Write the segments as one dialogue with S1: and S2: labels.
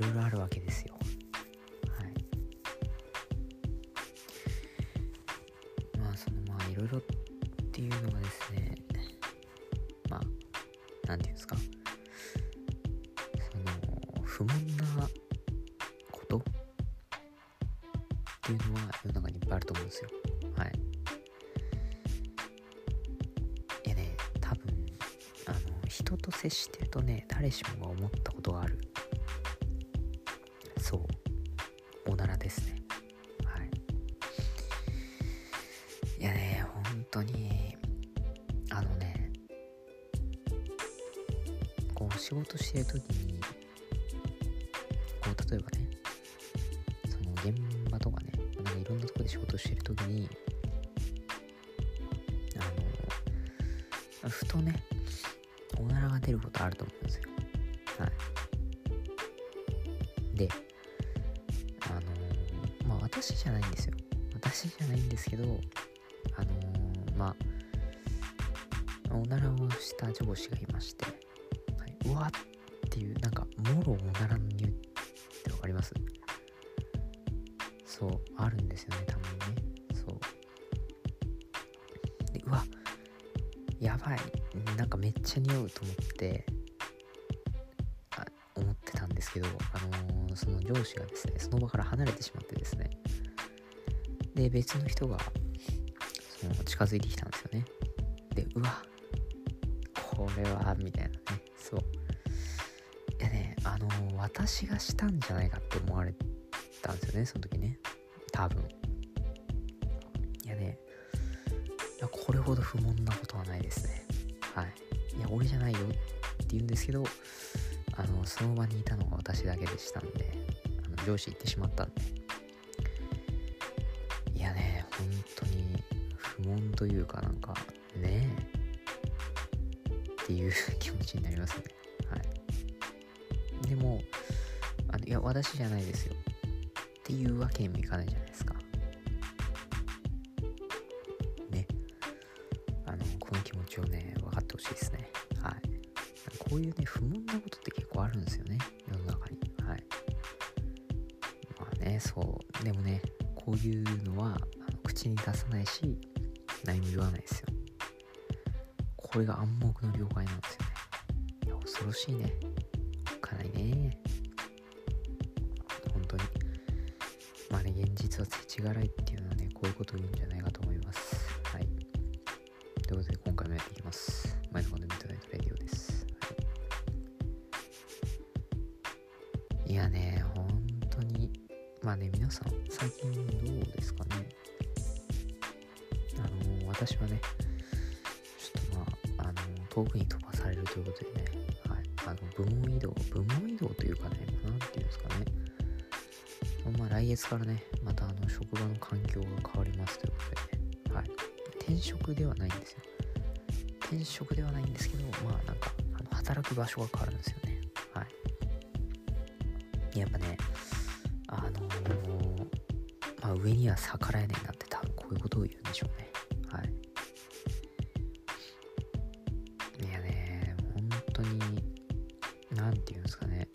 S1: ろいろあるわけですよ。はい。まあそのまあいろいろっていうのがですねまあなんていうんですか。その不問なこと。っていうのは世の中にいっぱいあると思うんですよ。はい。いやね多分あの人と接してるとね誰しもが思ったことがある。おならですね。はい。いやね本当にあのねこう仕事してる時にこう例えばねその現場とかねなんかいろんなとこで仕事してる時にあのふとねおならが出ることあると思うんですよ。はい。で私じゃないんですよ。私じゃないんですけどあのまあおならをした上司がいまして、はい、うわっていうなんかもろおならの匂いってわかります？そうあるんですよねたまにね。そう。でうわやばい。なんかめっちゃ匂うと思ってあ思ってたんですけどあのーのその上司がですねその場から離れてしまってですね。で別の人がその近づいてきたんですよね。でうわこれはみたいなね。そう。いやねあの私がしたんじゃないかって思われたんですよねその時ね。多分。いやねいやこれほど不問なことはないですね。はい。いや俺じゃないよって言うんですけどあのその場にいたのが私だけでしたんであの上司行ってしまったんで。いやね本当に不問というかなんかねえ。っていう気持ちになりますね。はい。でもあのいや私じゃないですよ。っていうわけにもいかないじゃないですか。ね。あのこの気持ちをね分かってほしいですね。はい。こういうね不問なことってるんですよね世の中に。はい。まあねそう。でもねこういうのはあの口に出さないし何も言わないですよ。これが暗黙の了解なんですよね。いや恐ろしいね。おっかないね。本当に。まあね現実は世知辛いっていうのはねこういうことを言うんじゃないかと思います。はい。ということで今回もやっていきます。まあね皆さん最近どうですかね？あの私はねちょっとまああの遠くに飛ばされるということでねはいあの部門移動部門移動というかねなんていうんですかね。まあ来月からねまたあの職場の環境が変わりますということでねはい。転職ではないんですよ。転職ではないんですけどまあなんかあの働く場所が変わるんですよね。はい。やっぱねあのーまあ上には逆らえねえなって多分こういうことを言うんでしょうね。はい。いやね本当になんていうんですかね。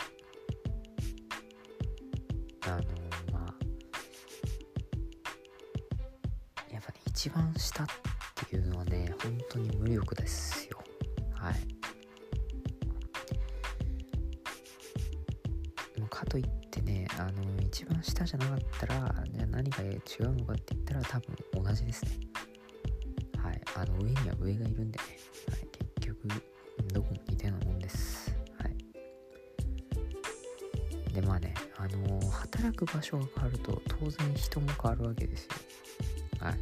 S1: あのまあやっぱね一番下っていうのはね本当に無力ですよ。はい。かといってねあの一番下じゃなかったらじゃあ何が違うのかって言ったら多分同じですね。はいあの上には上がいるんでね、はい、結局どこも似たようなもんです。はい。でまあねあの働く場所が変わると当然人も変わるわけですよ。はい。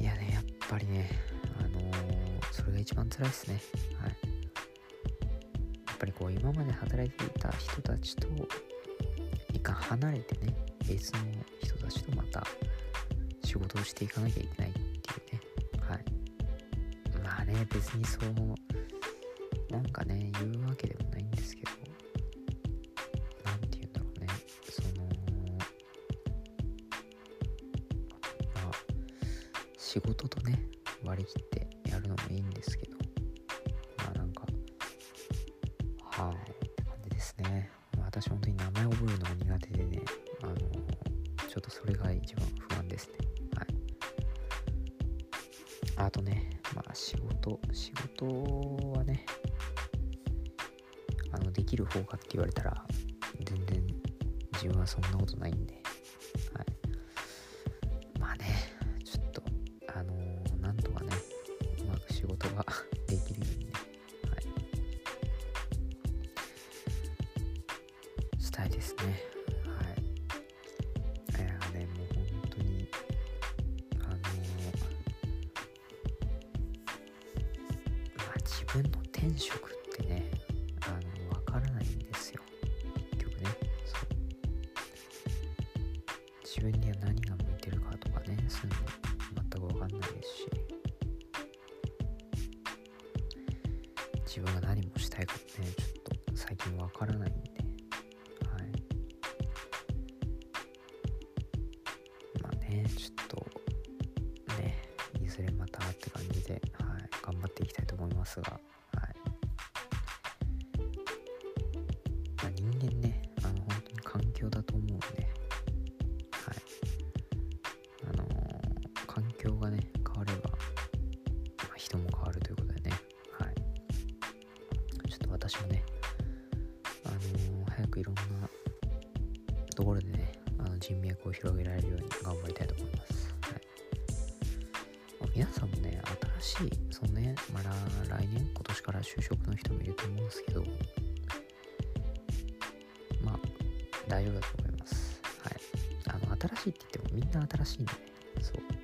S1: いやねやっぱりねあのそれが一番辛いですね。はい。ぱりこう今まで働いていた人たちと一回離れてね別の人たちとまた仕事をしていかなきゃいけないっていうね。はい。まあね別にそうなんかね言うわけでもないんですけどなんて言うんだろうね。そのまあ仕事とね割り切ってやるのもいいんですけど。はい。って感じですね。私本当に名前覚えるのが苦手でね。あのちょっとそれが一番不安ですね。はい。あとねまあ仕事仕事はねあのできる方かって言われたら全然自分はそんなことないんで。はい。分の天職ってねあの分からないんですよ。結局ねそう。自分には何が向いてるかとかねそういうの全く分かんないですし。自分がますがはい。まあ、人間ねあの本当に環境だと思うんではい。あの環境がね変われば、まあ、人も変わるということでねはい。ちょっと私もねあのー、早くいろんなところでねあの人脈を広げられるように頑張りたいと思います、皆さんもね新しいそのねまだ来年今年から就職の人もいると思うんですけどまあ大丈夫だと思いますはいあの新しいって言ってもみんな新しいんでそう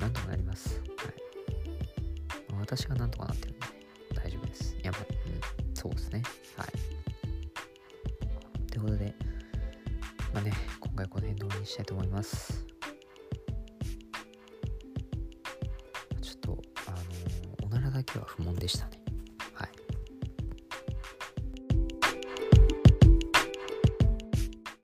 S1: なんとかなります。はい。ま私がなんとかなってるんで、大丈夫です。や、まあ、うん、そうですね。はい。ということで、まあね、今回この辺で終わりにしたいと思います。だけは不問でしたね。